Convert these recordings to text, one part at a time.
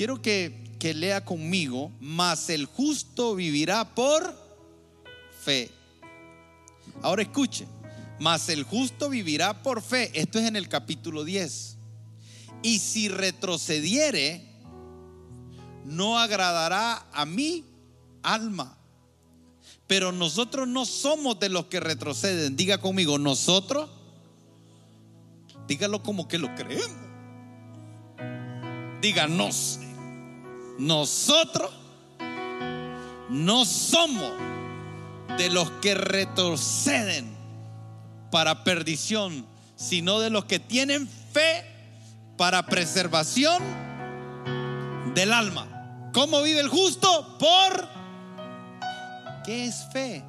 Quiero que, que lea conmigo, mas el justo vivirá por fe. Ahora escuche, mas el justo vivirá por fe. Esto es en el capítulo 10. Y si retrocediere, no agradará a mi alma. Pero nosotros no somos de los que retroceden. Diga conmigo, nosotros, dígalo como que lo creemos. Díganos, nosotros no somos de los que retroceden para perdición, sino de los que tienen fe para preservación del alma. ¿Cómo vive el justo? Por ¿qué es fe?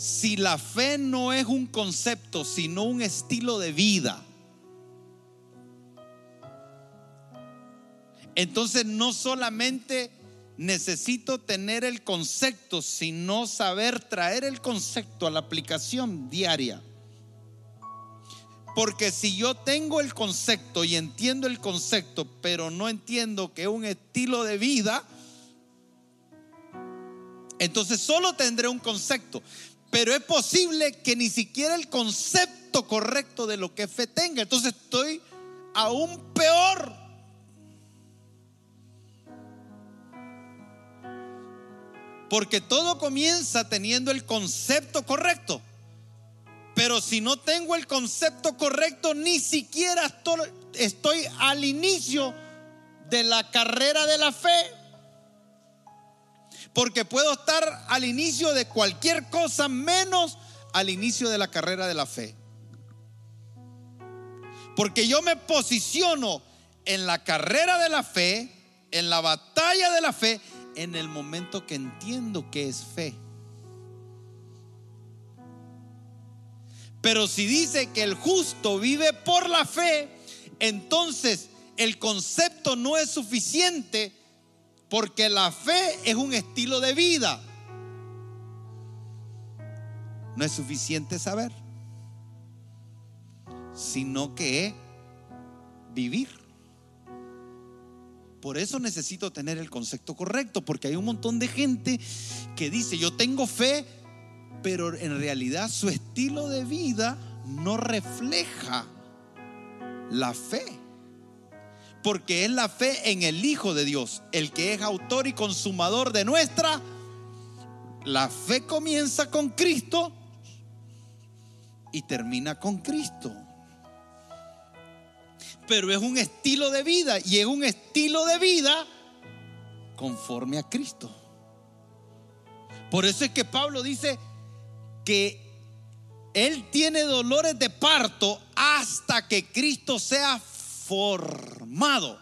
Si la fe no es un concepto, sino un estilo de vida, entonces no solamente necesito tener el concepto, sino saber traer el concepto a la aplicación diaria. Porque si yo tengo el concepto y entiendo el concepto, pero no entiendo que es un estilo de vida, entonces solo tendré un concepto. Pero es posible que ni siquiera el concepto correcto de lo que fe tenga. Entonces estoy aún peor. Porque todo comienza teniendo el concepto correcto. Pero si no tengo el concepto correcto, ni siquiera estoy, al inicio de la carrera de la fe. Porque puedo estar al inicio de cualquier cosa menos al inicio de la carrera de la fe. Porque yo me posiciono en la carrera de la fe, en la batalla de la fe, en el momento que entiendo que es fe. Pero si dice que el justo vive por la fe, entonces el concepto no es suficiente porque la fe es un estilo de vida. No es suficiente saber, sino que vivir. Por eso necesito tener el concepto correcto, porque hay un montón de gente que dice, yo tengo fe, pero en realidad su estilo de vida no refleja la fe. Porque es la fe en el Hijo de Dios, el que es autor y consumador de nuestra. La fe comienza con Cristo y termina con Cristo. Pero es un estilo de vida y es un estilo de vida conforme a Cristo. Por eso es que Pablo dice, que él tiene dolores de parto hasta que Cristo sea formado.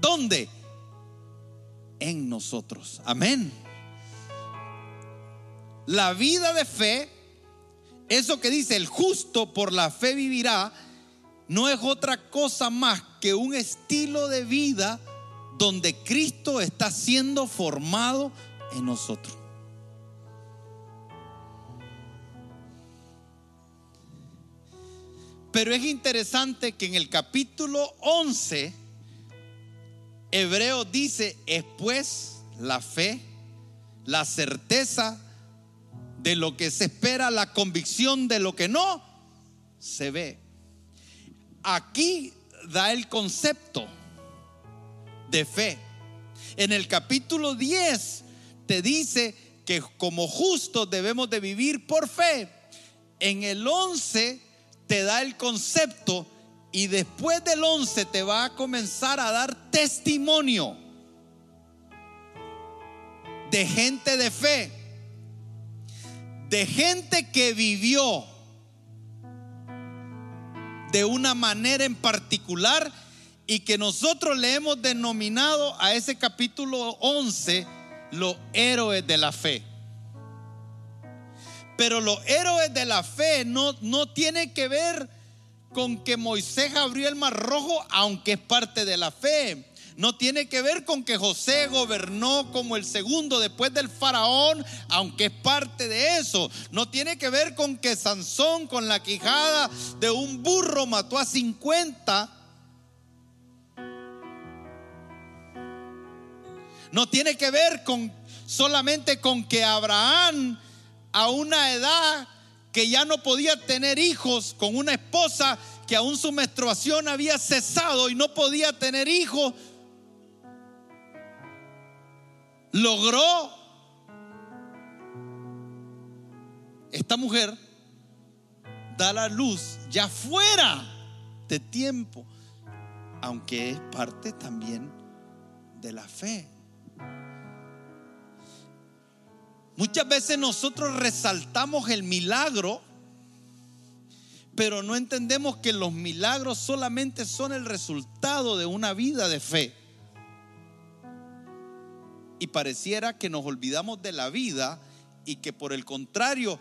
¿Dónde? En nosotros. Amén. La vida de fe, eso que dice el justo por la fe vivirá, no es otra cosa más que un estilo de vida donde Cristo está siendo formado en nosotros. Pero es interesante que en el capítulo 11, Hebreo dice, es pues la fe, la certeza de lo que se espera, la convicción de lo que no se ve. Aquí da el concepto de fe. En el capítulo 10 te dice que como justos debemos de vivir por fe. En el 11 te da el concepto y después del 11 te va a comenzar a dar testimonio de gente de fe, de gente que vivió de una manera en particular y que nosotros le hemos denominado a ese capítulo 11 los héroes de la fe. Pero los héroes de la fe no, no tienen que ver con que Moisés abrió el mar rojo, aunque es parte de la fe. No tiene que ver con que José gobernó como el segundo después del faraón, aunque es parte de eso. No tiene que ver con que Sansón con la quijada de un burro mató a 50. No tiene que ver con solamente con que Abraham a una edad que ya no podía tener hijos con una esposa que aún su menstruación había cesado y no podía tener hijos, logró esta mujer dar la luz ya fuera de tiempo, aunque es parte también de la fe. Muchas veces nosotros resaltamos el milagro, pero no entendemos que los milagros solamente son el resultado de una vida de fe. Y pareciera que nos olvidamos de la vida y que por el contrario,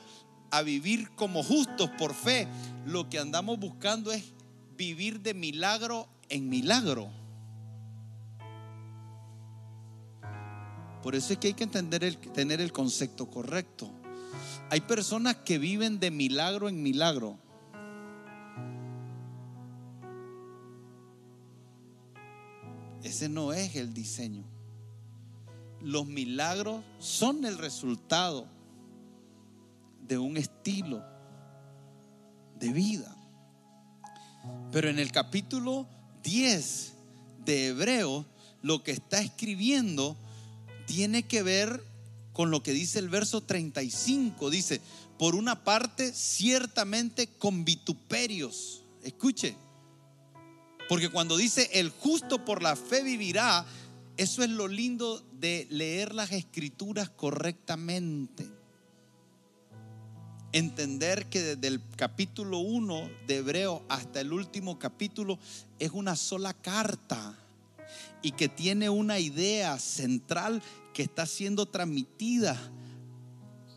a vivir como justos por fe, lo que andamos buscando es vivir de milagro en milagro. Por eso es que hay que entender el, tener el concepto correcto. Hay personas que viven de milagro en milagro. Ese no es el diseño. Los milagros son el resultado de un estilo de vida. Pero en el capítulo 10 de Hebreo, lo que está escribiendo tiene que ver con lo que dice el verso 35. Dice, por una parte, ciertamente con vituperios. Escuche, porque cuando dice el justo por la fe vivirá, eso es lo lindo de leer las escrituras correctamente. Entender que desde el capítulo 1 de Hebreo hasta el último capítulo es una sola carta y que tiene una idea central que está siendo transmitida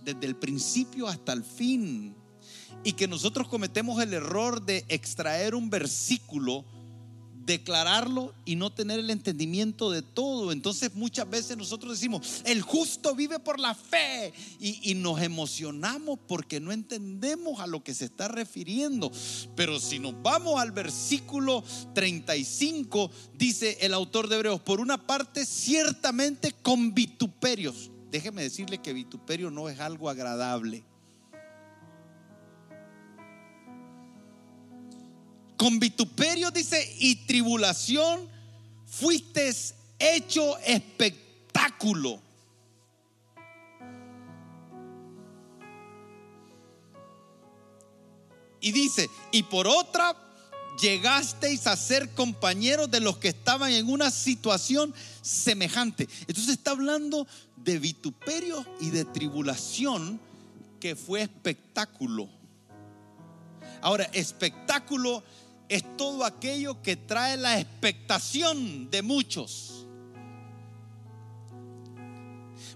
desde el principio hasta el fin. Y que nosotros cometemos el error de extraer un versículo, declararlo y no tener el entendimiento de todo. Entonces muchas veces nosotros decimos, el justo vive por la fe y, nos emocionamos porque no entendemos a lo que se está refiriendo. Pero si nos vamos al versículo 35, dice el autor de Hebreos, por una parte ciertamente con vituperios. Déjeme decirle que vituperio no es algo agradable. Con vituperio dice y tribulación fuiste hecho espectáculo. Y dice, y por otra llegasteis a ser compañeros de los que estaban en una situación semejante. Entonces está hablando de vituperio y de tribulación que fue espectáculo. Ahora, espectáculo es todo aquello que trae la expectación de muchos.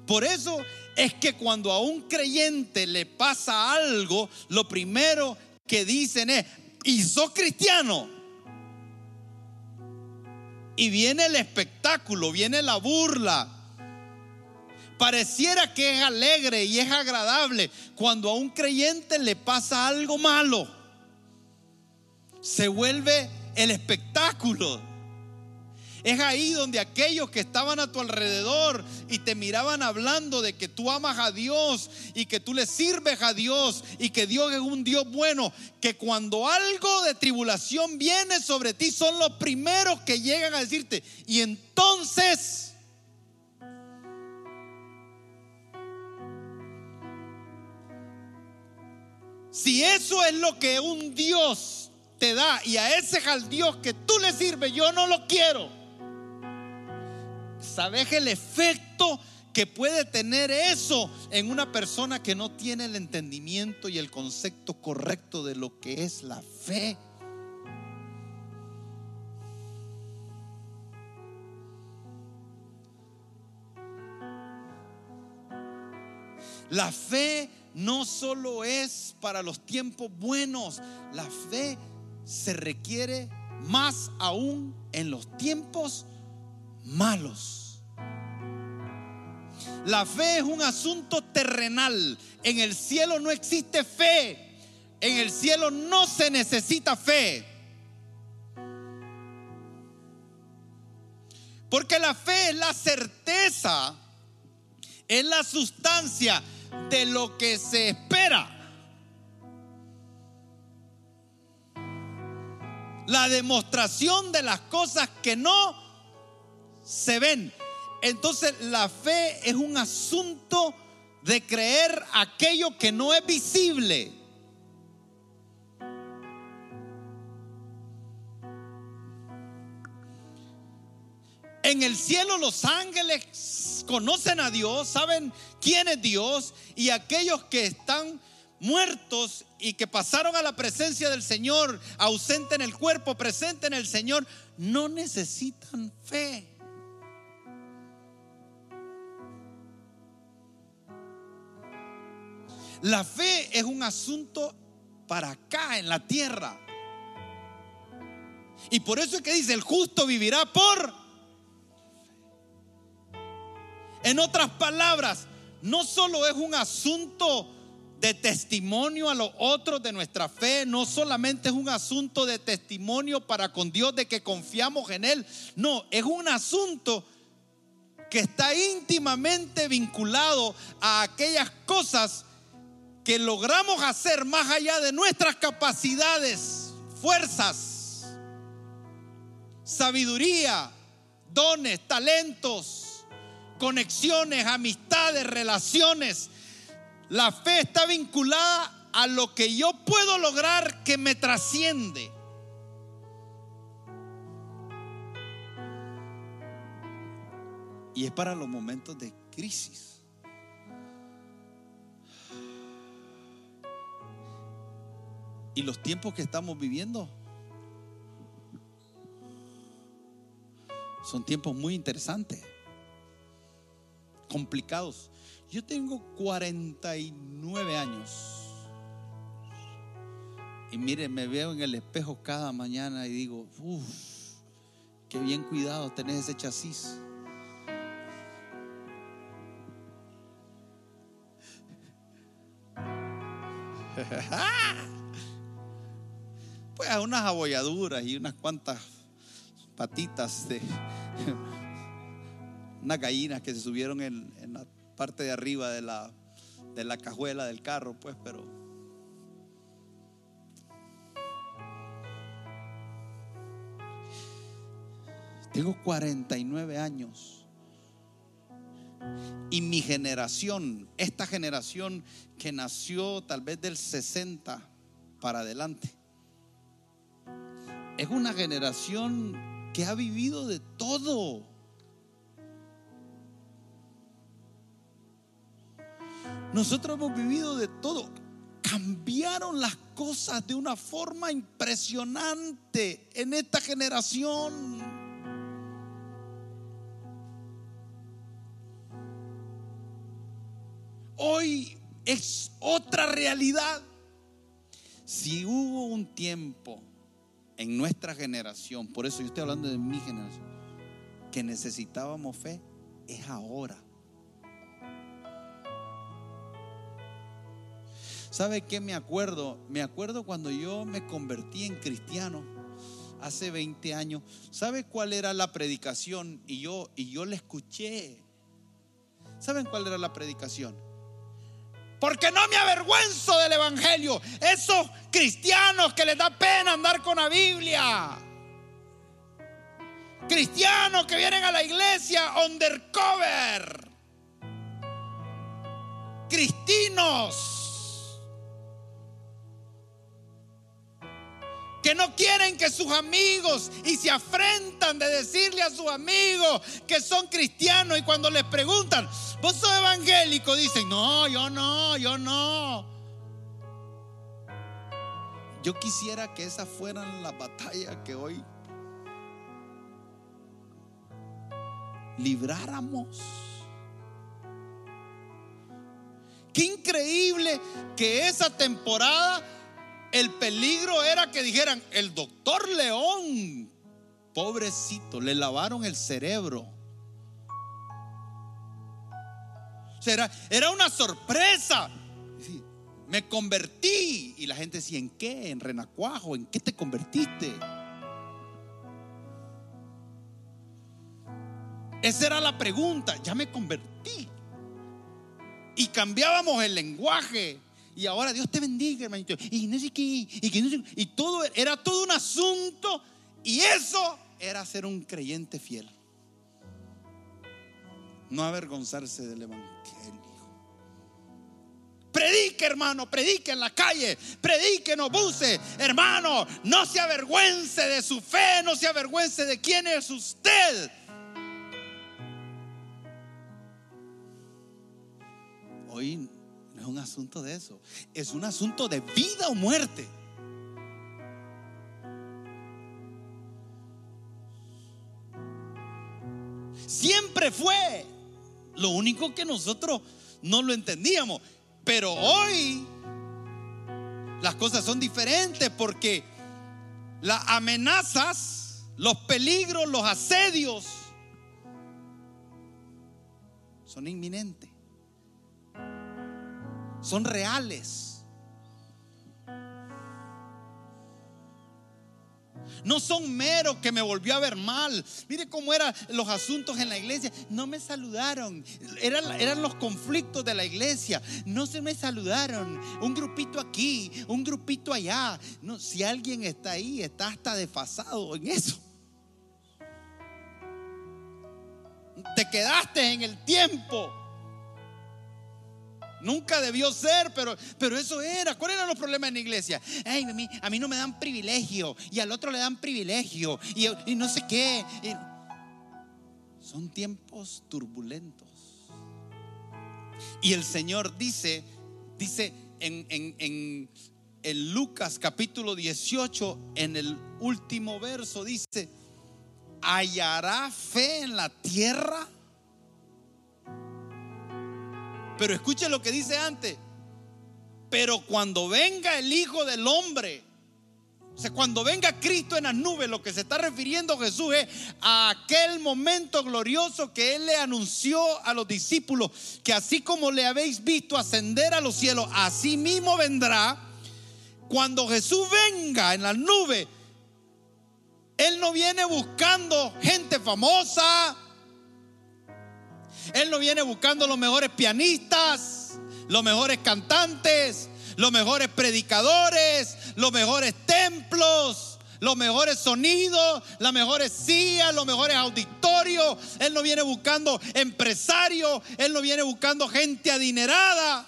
Por eso es que cuando a un creyente le pasa algo, lo primero que dicen es, ¿y sos cristiano? Y viene el espectáculo, viene la burla. Pareciera que es alegre y es agradable cuando a un creyente le pasa algo malo se vuelve el espectáculo. Es ahí donde aquellos que estaban a tu alrededor y te miraban hablando de que tú amas a Dios y que tú le sirves a Dios y que Dios es un Dios bueno, que cuando algo de tribulación viene sobre ti son los primeros que llegan a decirte, y entonces... Si eso es lo que un Dios te da y a ese al Dios que tú le sirves, yo no lo quiero. ¿Sabes el efecto que puede tener eso en una persona que no tiene el entendimiento y el concepto correcto de lo que es la fe. La fe no solo es para los tiempos buenos, la fe se requiere más aún en los tiempos malos. La fe es un asunto terrenal. En el cielo no existe fe. En el cielo no se necesita fe. Porque la fe es la certeza, es la sustancia de lo que se espera. La demostración de las cosas que no se ven. Entonces la fe es un asunto de creer aquello que no es visible. En el cielo los ángeles conocen a Dios, saben quién es Dios y aquellos que están muertos y que pasaron a la presencia del Señor, ausente en el cuerpo, presente en el Señor, no necesitan fe. La fe es un asunto para acá en la tierra. Y por eso es que dice, el justo vivirá por en otras palabras, no solo es un asunto de testimonio a los otros de nuestra fe, no solamente es un asunto de testimonio para con Dios de que confiamos en Él, no, es un asunto que está íntimamente vinculado a aquellas cosas que logramos hacer más allá de nuestras capacidades, fuerzas, sabiduría, dones, talentos conexiones, amistades, relaciones. La fe está vinculada a lo que yo puedo lograr que me trasciende. Y es para los momentos de crisis. Y los tiempos que estamos viviendo son tiempos muy interesantes complicados. Yo tengo 49 años. Y mire, me veo en el espejo cada mañana y digo, uff, qué bien cuidado tenés ese chasis. pues unas abolladuras y unas cuantas patitas de unas gallinas que se subieron en, la parte de arriba de la, de la cajuela del carro, pues, pero... Tengo 49 años. Y mi generación, esta generación que nació tal vez del 60 para adelante, es una generación que ha vivido de todo. Nosotros hemos vivido de todo. Cambiaron las cosas de una forma impresionante en esta generación. Hoy es otra realidad. Si hubo un tiempo en nuestra generación, por eso yo estoy hablando de mi generación, que necesitábamos fe, es ahora. ¿Sabe qué me acuerdo? Me acuerdo cuando yo me convertí en cristiano hace 20 años. ¿Sabe cuál era la predicación? Y yo, y yo la escuché. ¿Saben cuál era la predicación? Porque no me avergüenzo del Evangelio. Esos cristianos que les da pena andar con la Biblia. Cristianos que vienen a la iglesia undercover. Cristinos que no quieren que sus amigos y se afrentan de decirle a sus amigos que son cristianos y cuando les preguntan, ¿vos sos evangélico? Dicen, no, yo no, yo no. Yo quisiera que esas fueran las batallas que hoy libráramos. Qué increíble que esa temporada el peligro era que dijeran, el doctor León, pobrecito, le lavaron el cerebro. Era, era una sorpresa. Me convertí. Y la gente decía, ¿en qué? ¿En renacuajo? ¿En qué te convertiste? Esa era la pregunta. Ya me convertí. Y cambiábamos el lenguaje. Y ahora Dios te bendiga, hermanito. Y no sé qué. Y, que y todo era todo un asunto. Y eso era ser un creyente fiel. No avergonzarse del evangelio. Predique, hermano, predique en la calle, predique, no abuse, hermano, no se avergüence de su fe, no se avergüence de quién es usted. Hoy es un asunto de eso, es un asunto de vida o muerte. Siempre fue. Lo único que nosotros no lo entendíamos. Pero hoy las cosas son diferentes porque las amenazas, los peligros, los asedios son inminentes. Son reales. No son meros que me volvió a ver mal. Mire cómo eran los asuntos en la iglesia. No me saludaron. Eran, eran los conflictos de la iglesia. No se me saludaron. Un grupito aquí, un grupito allá. No, si alguien está ahí, está hasta desfasado en eso. Te quedaste en el tiempo. Nunca debió ser, pero, pero eso era. ¿Cuáles eran los problemas en la iglesia? a, mí, no me dan privilegio y al otro le dan privilegio y, no sé qué. son tiempos turbulentos. Y el Señor dice, dice en, en, en Lucas capítulo 18, en el último verso, dice, ¿hallará fe en la tierra? Pero escuche lo que dice antes. Pero cuando venga el Hijo del Hombre, o sea, cuando venga Cristo en las nubes, lo que se está refiriendo Jesús es a aquel momento glorioso que Él le anunció a los discípulos, que así como le habéis visto ascender a los cielos, así mismo vendrá. Cuando Jesús venga en las nubes, Él no viene buscando gente famosa, él no viene buscando los mejores pianistas, los mejores cantantes, los mejores predicadores, los mejores templos, los mejores sonidos, las mejores sillas, los mejores auditorios. Él no viene buscando empresarios, Él no viene buscando gente adinerada.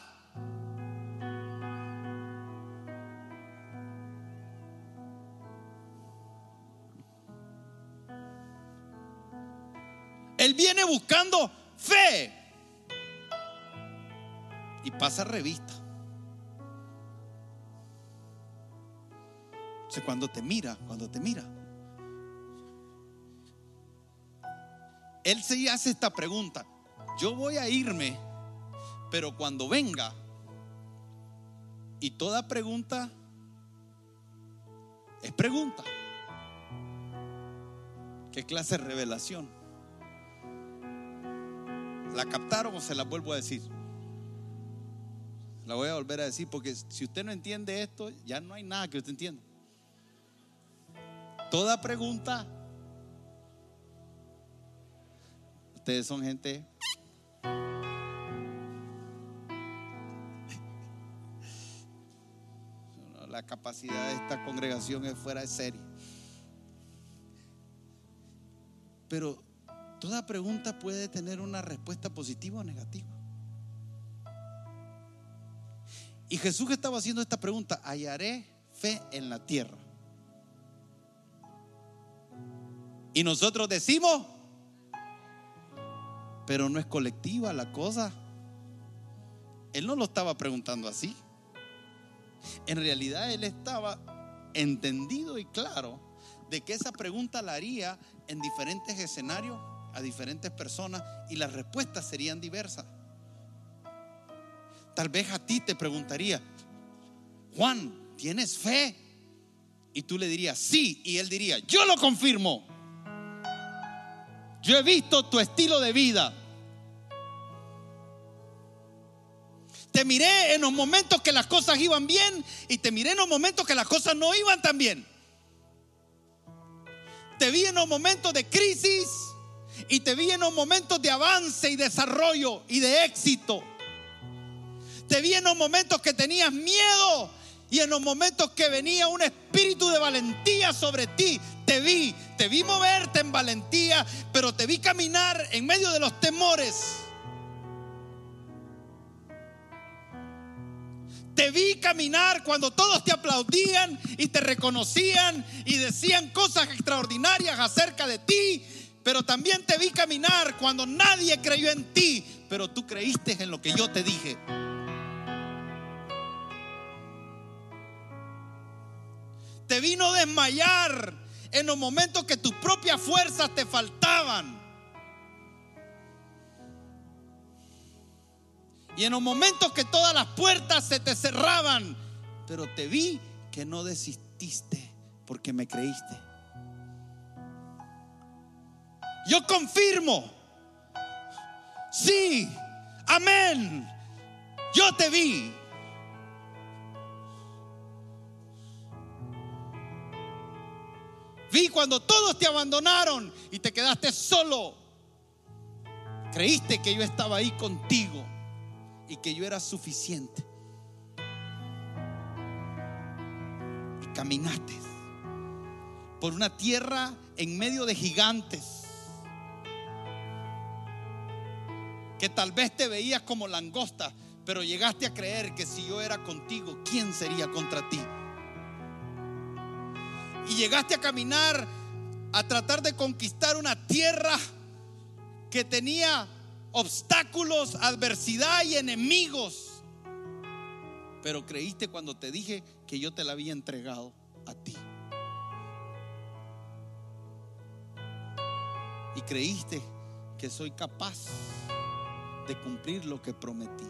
Él viene buscando fe. Y pasa revista. Cuando te mira, cuando te mira. Él se hace esta pregunta. Yo voy a irme, pero cuando venga, y toda pregunta es pregunta. ¿Qué clase de revelación? ¿La captaron o se la vuelvo a decir? La voy a volver a decir porque si usted no entiende esto, ya no hay nada que usted entienda. Toda pregunta, ustedes son gente la capacidad de esta congregación es fuera de serie. Pero Toda pregunta puede tener una respuesta positiva o negativa. Y Jesús estaba haciendo esta pregunta, hallaré fe en la tierra. Y nosotros decimos, pero no es colectiva la cosa. Él no lo estaba preguntando así. En realidad él estaba entendido y claro de que esa pregunta la haría en diferentes escenarios a diferentes personas y las respuestas serían diversas. Tal vez a ti te preguntaría, Juan, ¿tienes fe? Y tú le dirías, sí, y él diría, yo lo confirmo. Yo he visto tu estilo de vida. Te miré en los momentos que las cosas iban bien y te miré en los momentos que las cosas no iban tan bien. Te vi en los momentos de crisis y te vi en los momentos de avance y desarrollo y de éxito. Te vi en los momentos que tenías miedo y en los momentos que venía un espíritu de valentía sobre ti. Te vi, te vi moverte en valentía, pero te vi caminar en medio de los temores. Te vi caminar cuando todos te aplaudían y te reconocían y decían cosas extraordinarias acerca de ti. Pero también te vi caminar cuando nadie creyó en ti, pero tú creíste en lo que yo te dije. Te vino desmayar en los momentos que tus propias fuerzas te faltaban. Y en los momentos que todas las puertas se te cerraban, pero te vi que no desististe porque me creíste. Yo confirmo. Sí, amén. Yo te vi. Vi cuando todos te abandonaron y te quedaste solo. Creíste que yo estaba ahí contigo y que yo era suficiente. Y caminaste por una tierra en medio de gigantes. Que tal vez te veías como langosta, pero llegaste a creer que si yo era contigo, ¿quién sería contra ti? Y llegaste a caminar a tratar de conquistar una tierra que tenía obstáculos, adversidad y enemigos. Pero creíste cuando te dije que yo te la había entregado a ti. Y creíste que soy capaz de cumplir lo que prometí.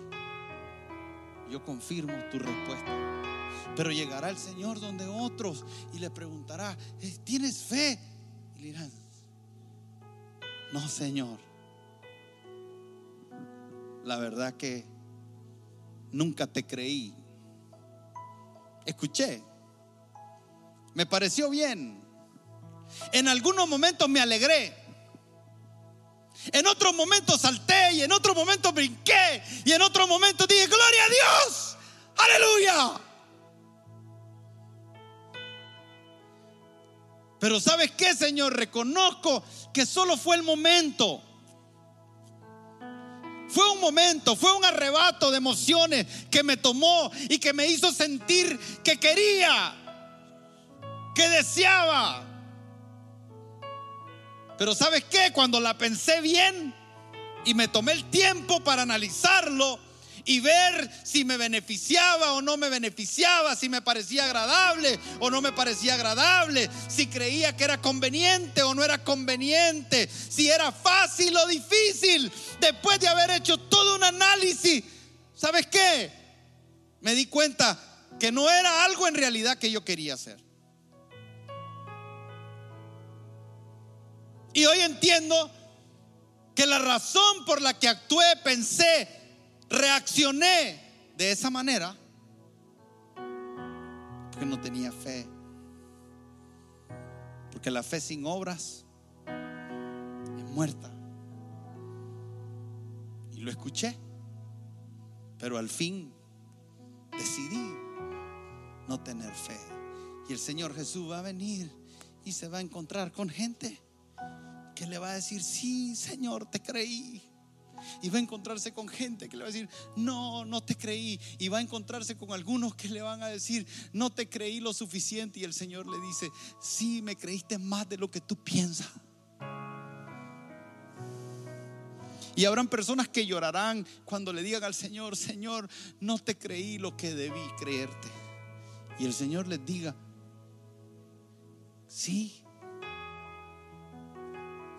Yo confirmo tu respuesta. Pero llegará el Señor donde otros y le preguntará, ¿tienes fe? Y le dirán, no, Señor la verdad que nunca te creí. Escuché, me pareció bien. En algunos momentos me alegré. En otros momentos salté y en otros momentos brinqué y en otros momentos dije, gloria a Dios, aleluya. Pero ¿sabes qué, Señor? Reconozco que solo fue el momento. Fue un momento, fue un arrebato de emociones que me tomó y que me hizo sentir que quería, que deseaba. Pero ¿sabes qué? Cuando la pensé bien y me tomé el tiempo para analizarlo, y ver si me beneficiaba o no me beneficiaba, si me parecía agradable o no me parecía agradable, si creía que era conveniente o no era conveniente, si era fácil o difícil. Después de haber hecho todo un análisis, ¿sabes qué? Me di cuenta que no era algo en realidad que yo quería hacer. Y hoy entiendo que la razón por la que actué, pensé, reaccioné de esa manera porque no tenía fe. Porque la fe sin obras es muerta. Y lo escuché. Pero al fin decidí no tener fe. Y el Señor Jesús va a venir y se va a encontrar con gente que le va a decir, sí, Señor, te creí. Y va a encontrarse con gente que le va a decir, no, no te creí. Y va a encontrarse con algunos que le van a decir, no te creí lo suficiente. Y el Señor le dice, sí, me creíste más de lo que tú piensas. Y habrán personas que llorarán cuando le digan al Señor, Señor, no te creí lo que debí creerte. Y el Señor les diga, sí,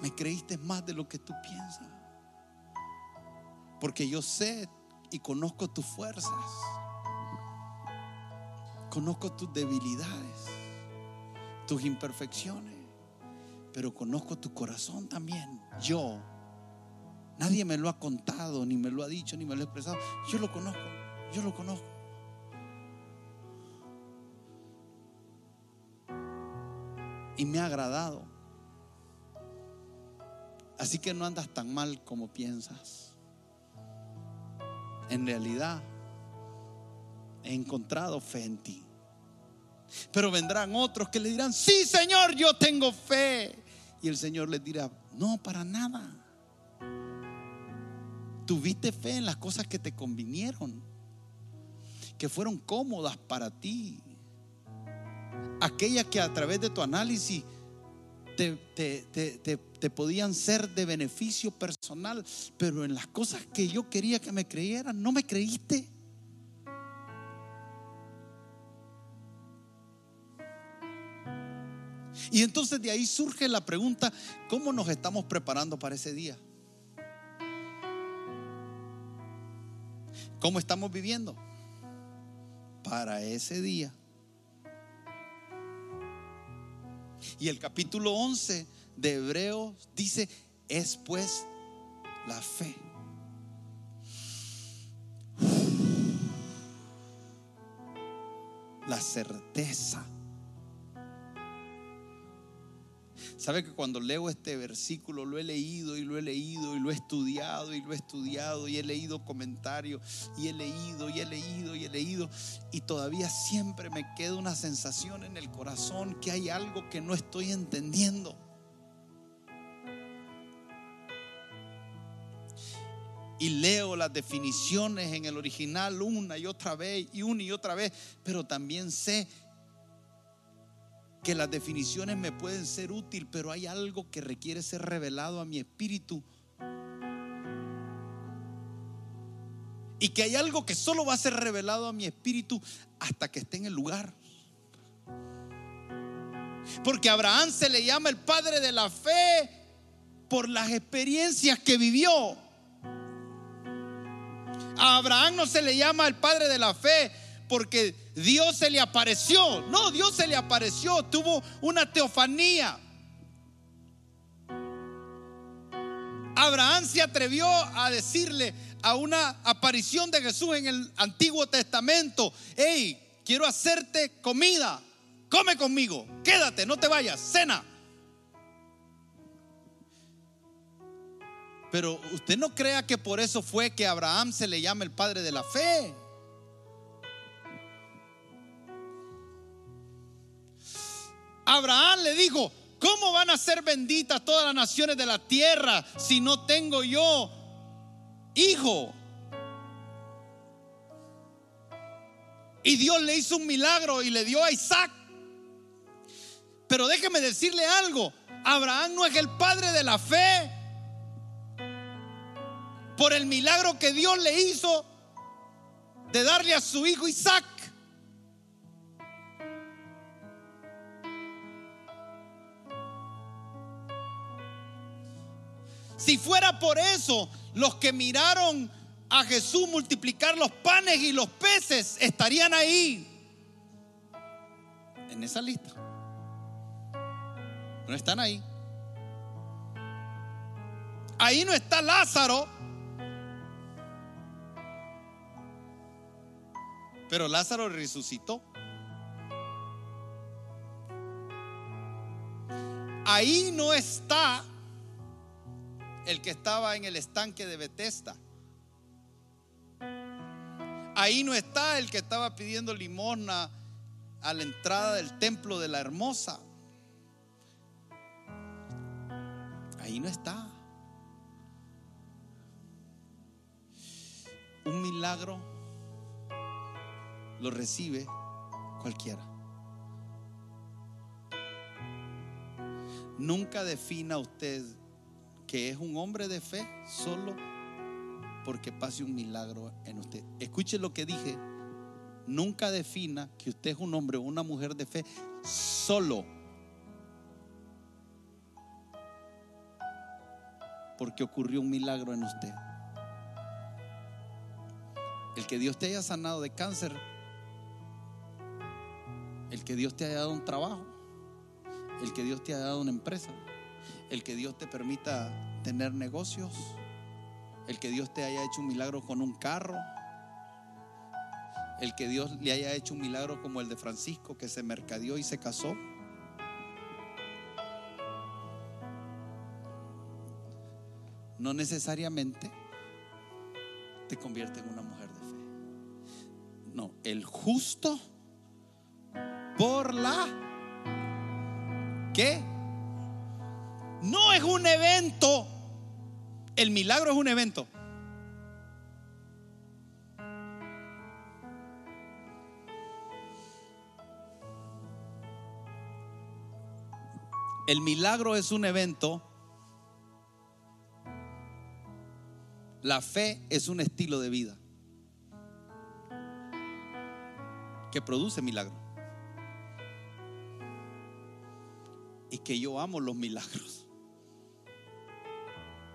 me creíste más de lo que tú piensas. Porque yo sé y conozco tus fuerzas. Conozco tus debilidades, tus imperfecciones. Pero conozco tu corazón también. Yo. Nadie me lo ha contado, ni me lo ha dicho, ni me lo ha expresado. Yo lo conozco. Yo lo conozco. Y me ha agradado. Así que no andas tan mal como piensas. En realidad, he encontrado fe en ti. Pero vendrán otros que le dirán, sí Señor, yo tengo fe. Y el Señor les dirá, no, para nada. Tuviste fe en las cosas que te convinieron, que fueron cómodas para ti. Aquellas que a través de tu análisis te, te, podían ser de beneficio personal, pero en las cosas que yo quería que me creyeran, no me creíste. Y entonces de ahí surge la pregunta, ¿cómo nos estamos preparando para ese día? ¿Cómo estamos viviendo? Para ese día. Y el capítulo 11 de Hebreos dice, es pues la fe. La certeza Sabe que cuando leo este versículo lo he leído y lo he leído y lo he estudiado y lo he estudiado y he leído comentarios y he leído y he leído y he leído y todavía siempre me queda una sensación en el corazón que hay algo que no estoy entendiendo. y leo las definiciones en el original una y otra vez y una y otra vez, pero también sé que las definiciones me pueden ser útil, pero hay algo que requiere ser revelado a mi espíritu. Y que hay algo que solo va a ser revelado a mi espíritu hasta que esté en el lugar. Porque Abraham se le llama el padre de la fe por las experiencias que vivió. A Abraham no se le llama el padre de la fe porque Dios se le apareció. No, Dios se le apareció, tuvo una teofanía. Abraham se atrevió a decirle a una aparición de Jesús en el Antiguo Testamento, hey, quiero hacerte comida, come conmigo, quédate, no te vayas, cena. Pero usted no crea que por eso fue que Abraham se le llama el padre de la fe. Abraham le dijo, ¿cómo van a ser benditas todas las naciones de la tierra si no tengo yo hijo? Y Dios le hizo un milagro y le dio a Isaac. Pero déjeme decirle algo, Abraham no es el padre de la fe por el milagro que Dios le hizo de darle a su hijo Isaac. Si fuera por eso, los que miraron a Jesús multiplicar los panes y los peces estarían ahí, en esa lista. No están ahí. Ahí no está Lázaro. Pero Lázaro resucitó. Ahí no está el que estaba en el estanque de Bethesda. Ahí no está el que estaba pidiendo limosna a la entrada del templo de la hermosa. Ahí no está. Un milagro lo recibe cualquiera. Nunca defina usted que es un hombre de fe solo porque pase un milagro en usted. Escuche lo que dije. Nunca defina que usted es un hombre o una mujer de fe solo porque ocurrió un milagro en usted. El que Dios te haya sanado de cáncer, el que Dios te haya dado un trabajo, el que Dios te haya dado una empresa, el que Dios te permita tener negocios, el que Dios te haya hecho un milagro con un carro, el que Dios le haya hecho un milagro como el de Francisco que se mercadeó y se casó. No necesariamente te convierte en una mujer de fe. No, el justo por la que no es un evento. El milagro es un evento. El milagro es un evento. La fe es un estilo de vida que produce milagro. Y que yo amo los milagros.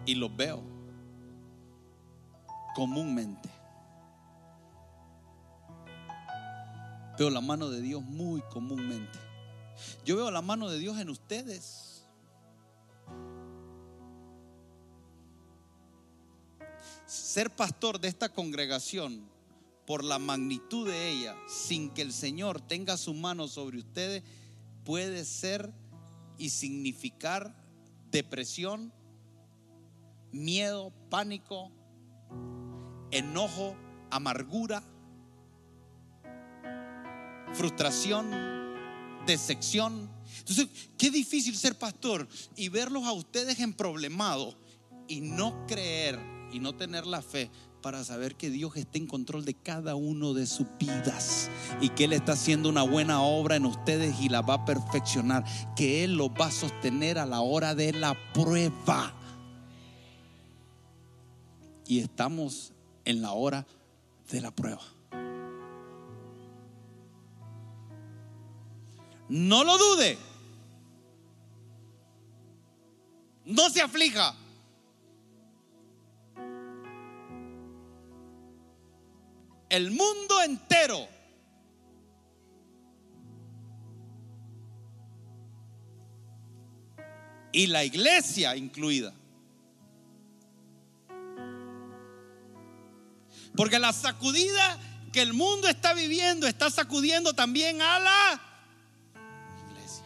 Y los veo comúnmente. Veo la mano de Dios muy comúnmente. Yo veo la mano de Dios en ustedes. Ser pastor de esta congregación por la magnitud de ella, sin que el Señor tenga su mano sobre ustedes, puede ser y significar depresión, miedo, pánico, enojo, amargura, frustración, decepción. Entonces, qué difícil ser pastor y verlos a ustedes en problemado y no creer y no tener la fe para saber que Dios está en control de cada uno de sus vidas y que Él está haciendo una buena obra en ustedes y la va a perfeccionar, que Él los va a sostener a la hora de la prueba. Y estamos en la hora de la prueba. No lo dude. No se aflija. el mundo entero y la iglesia incluida. Porque la sacudida que el mundo está viviendo está sacudiendo también a la iglesia.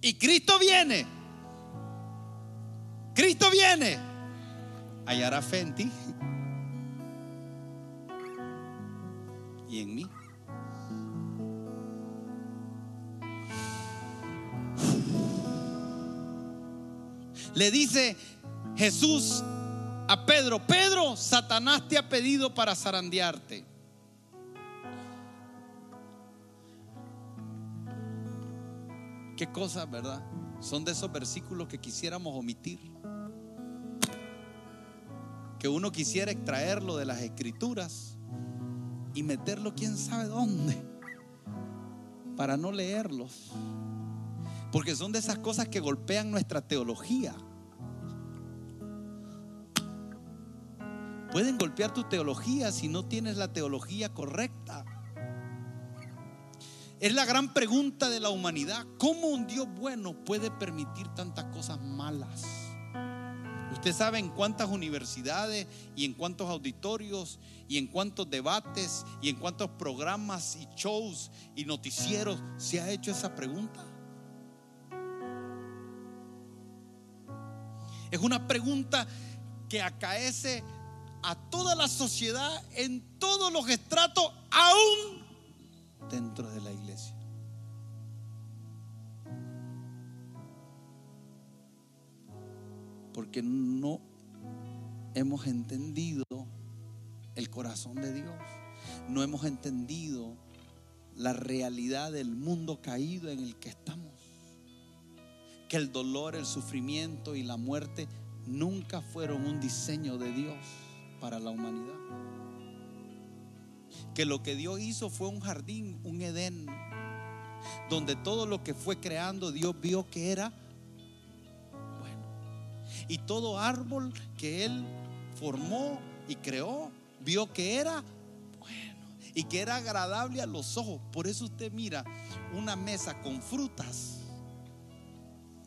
Y Cristo viene. Cristo viene. Hallará fe en ti. y en mí. Le dice Jesús a Pedro, Pedro, Satanás te ha pedido para zarandearte. Qué cosas, ¿verdad? Son de esos versículos que quisiéramos omitir. Que uno quisiera extraerlo de las escrituras y meterlo quién sabe dónde para no leerlos. Porque son de esas cosas que golpean nuestra teología. Pueden golpear tu teología si no tienes la teología correcta. Es la gran pregunta de la humanidad. ¿Cómo un Dios bueno puede permitir tantas cosas malas? Usted sabe en cuántas universidades y en cuántos auditorios y en cuántos debates y en cuántos programas y shows y noticieros se ha hecho esa pregunta. Es una pregunta que acaece a toda la sociedad en todos los estratos, aún dentro de la iglesia. Porque no hemos entendido el corazón de Dios. No hemos entendido la realidad del mundo caído en el que estamos. que el dolor, el sufrimiento y la muerte nunca fueron un diseño de Dios para la humanidad. Que lo que Dios hizo fue un jardín, un Edén, donde todo lo que fue creando Dios vio que era bueno. Y todo árbol que Él formó y creó, vio que era bueno y que era agradable a los ojos. Por eso usted mira una mesa con frutas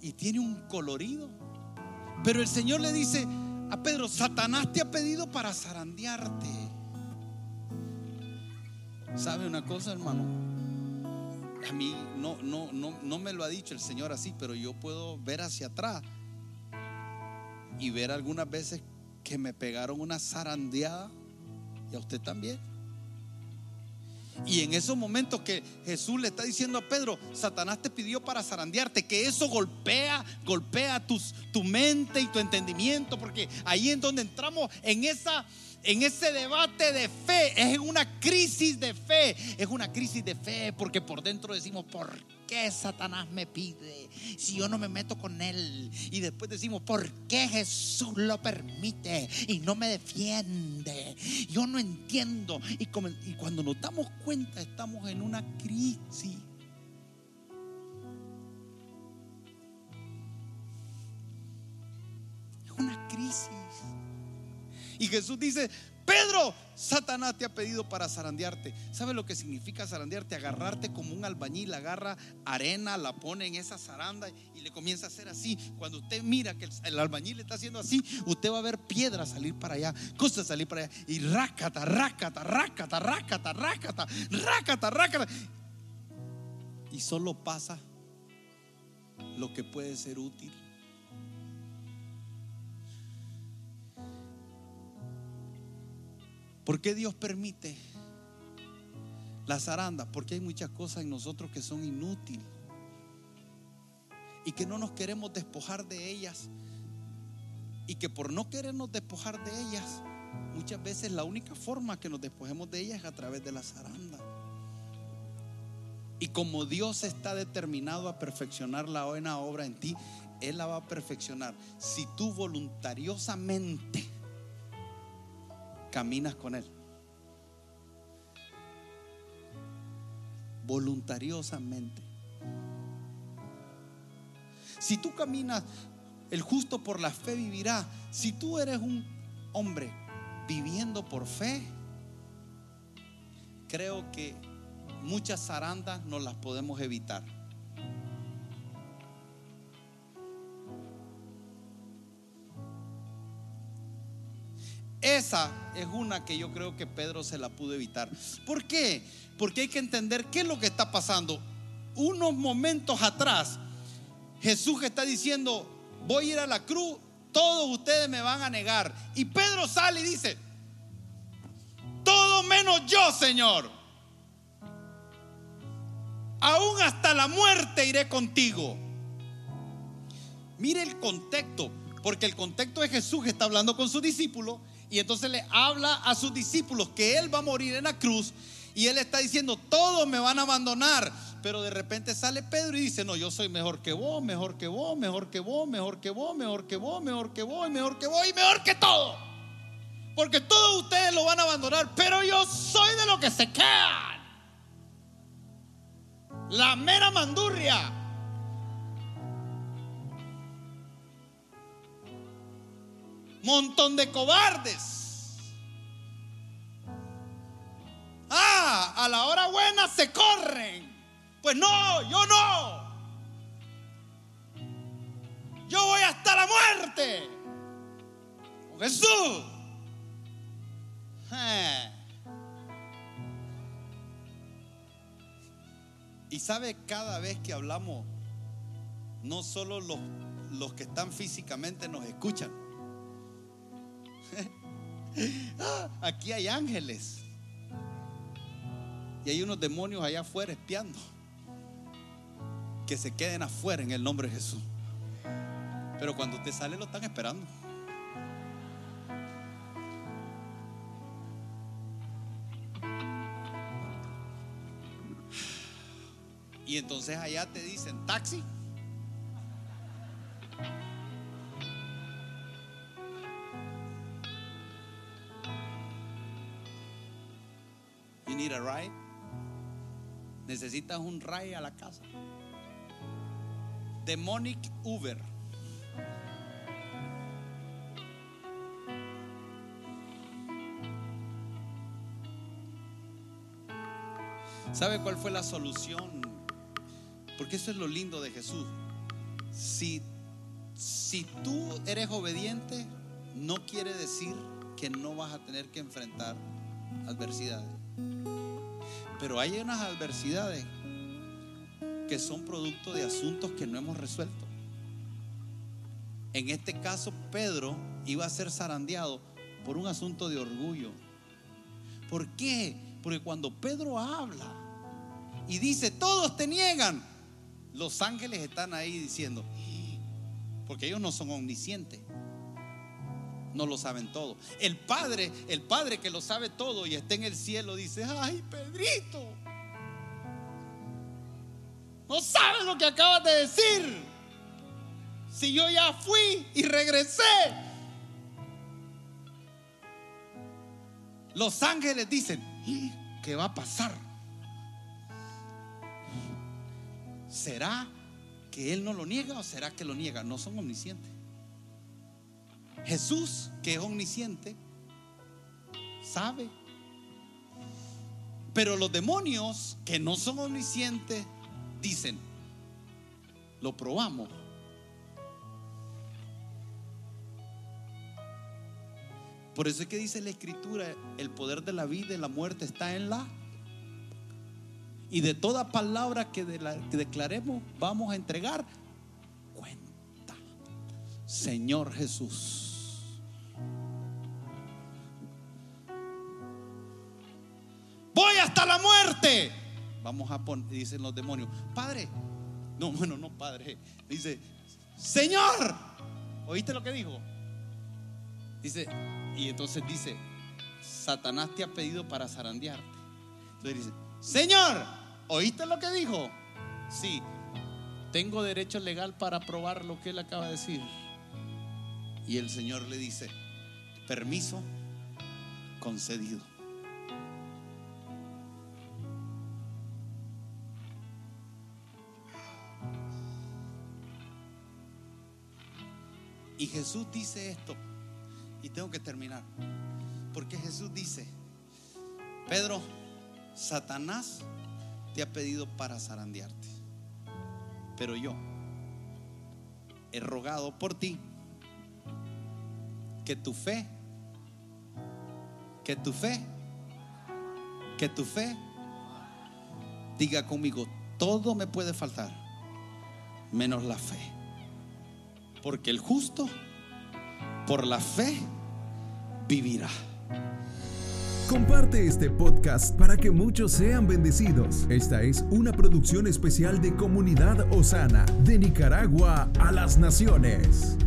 y tiene un colorido. Pero el Señor le dice Pedro, Satanás te ha pedido para zarandearte. ¿Sabe una cosa, hermano? A mí no, no, no, no me lo ha dicho el Señor así, pero yo puedo ver hacia atrás y ver algunas veces que me pegaron una zarandeada y a usted también. Y en esos momentos que Jesús le está diciendo a Pedro, Satanás te pidió para zarandearte, que eso golpea, golpea tus, tu mente y tu entendimiento, porque ahí es donde entramos en esa en ese debate de fe, es una crisis de fe, es una crisis de fe porque por dentro decimos, ¿por Satanás me pide si yo no me meto con él? Y después decimos, ¿por qué Jesús lo permite y no me defiende? Yo no entiendo. Y, y cuando nos damos cuenta estamos en una crisis. Es una crisis. Y Jesús dice, Pedro, Satanás te ha pedido para zarandearte. ¿Sabe lo que significa zarandearte? Agarrarte como un albañil, agarra arena, la pone en esa zaranda y le comienza a hacer así. Cuando usted mira que el, albañil le está haciendo así, usted va a ver piedras salir para allá, cosas salir para allá. Y rácata, rácata, rácata, rácata, rácata, rácata, rácata. Y solo pasa lo que puede ser útil. ¿Por qué Dios permite las arandas? Porque hay muchas cosas en nosotros que son inútiles y que no nos queremos despojar de ellas y que por no querernos despojar de ellas, muchas veces la única forma que nos despojemos de ellas es a través de las arandas. Y como Dios está determinado a perfeccionar la buena obra en ti, Él la va a perfeccionar. Si tú voluntariosamente caminas con Él. Voluntariosamente. Si tú caminas, el justo por la fe vivirá. Si tú eres un hombre viviendo por fe, creo que muchas zarandas no las podemos evitar. Esa es una que yo creo que Pedro se la pudo evitar. ¿Por qué? Porque hay que entender qué es lo que está pasando. Unos momentos atrás, Jesús está diciendo, voy a ir a la cruz, todos ustedes me van a negar. Y Pedro sale y dice, todo menos yo, Señor. Aún hasta la muerte iré contigo. Mire el contexto, porque el contexto de Jesús que está hablando con sus discípulos y entonces le habla a sus discípulos que Él va a morir en la cruz y Él está diciendo, todos me van a abandonar. Pero de repente sale Pedro y dice, no, yo soy mejor que vos, mejor que vos, mejor que vos, mejor que vos, mejor que vos, mejor que vos, mejor que vos y mejor que todo. Porque todos ustedes lo van a abandonar, pero yo soy de lo que se quedan. La mera mandurria. Montón de cobardes. Ah, a la hora buena se corren. Pues no, yo no. Yo voy hasta la muerte. Con Jesús. Eh. Y sabe, cada vez que hablamos, no solo los, los que están físicamente nos escuchan, Aquí hay ángeles. Y hay unos demonios allá afuera espiando. Que se queden afuera en el nombre de Jesús. Pero cuando usted sale lo están esperando. Y entonces allá te dicen taxi. Necesitas un ride a la casa. Demonic Uber. ¿Sabe cuál fue la solución? Porque eso es lo lindo de Jesús. Si, si tú eres obediente, no quiere decir que no vas a tener que enfrentar adversidades. Pero hay unas adversidades que son producto de asuntos que no hemos resuelto. En este caso, Pedro iba a ser zarandeado por un asunto de orgullo. ¿Por qué? Porque cuando Pedro habla y dice, todos te niegan, los ángeles están ahí diciendo, porque ellos no son omniscientes, no lo saben todo. El Padre, el Padre que lo sabe todo y está en el cielo, dice, ay, Pedrito, no sabes lo que acabas de decir. Si yo ya fui y regresé. Los ángeles dicen, ¿qué va a pasar? ¿Será que Él no lo niega o será que lo niega? No son omniscientes. Jesús, que es omnisciente, sabe. Pero los demonios, que no son omniscientes, dicen, lo probamos. Por eso es que dice la escritura, el poder de la vida y la muerte está en la... Y de toda palabra que, declaremos vamos a entregar cuenta. Señor Jesús. Voy hasta la muerte. Vamos a poner, dicen los demonios, Padre. No, bueno, no, Padre. Dice, Señor. ¿Oíste lo que dijo? Dice, y entonces dice, Satanás te ha pedido para zarandearte. Entonces dice, Señor, ¿oíste lo que dijo? Sí, tengo derecho legal para probar lo que él acaba de decir. Y el Señor le dice, permiso concedido. Y Jesús dice esto, y tengo que terminar. Porque Jesús dice, Pedro, Satanás te ha pedido para zarandearte. Pero yo he rogado por ti que tu fe, que tu fe, que tu fe diga conmigo, todo me puede faltar, menos la fe. Porque el justo por la fe vivirá. Comparte este podcast para que muchos sean bendecidos. Esta es una producción especial de Comunidad Osana, de Nicaragua a las Naciones.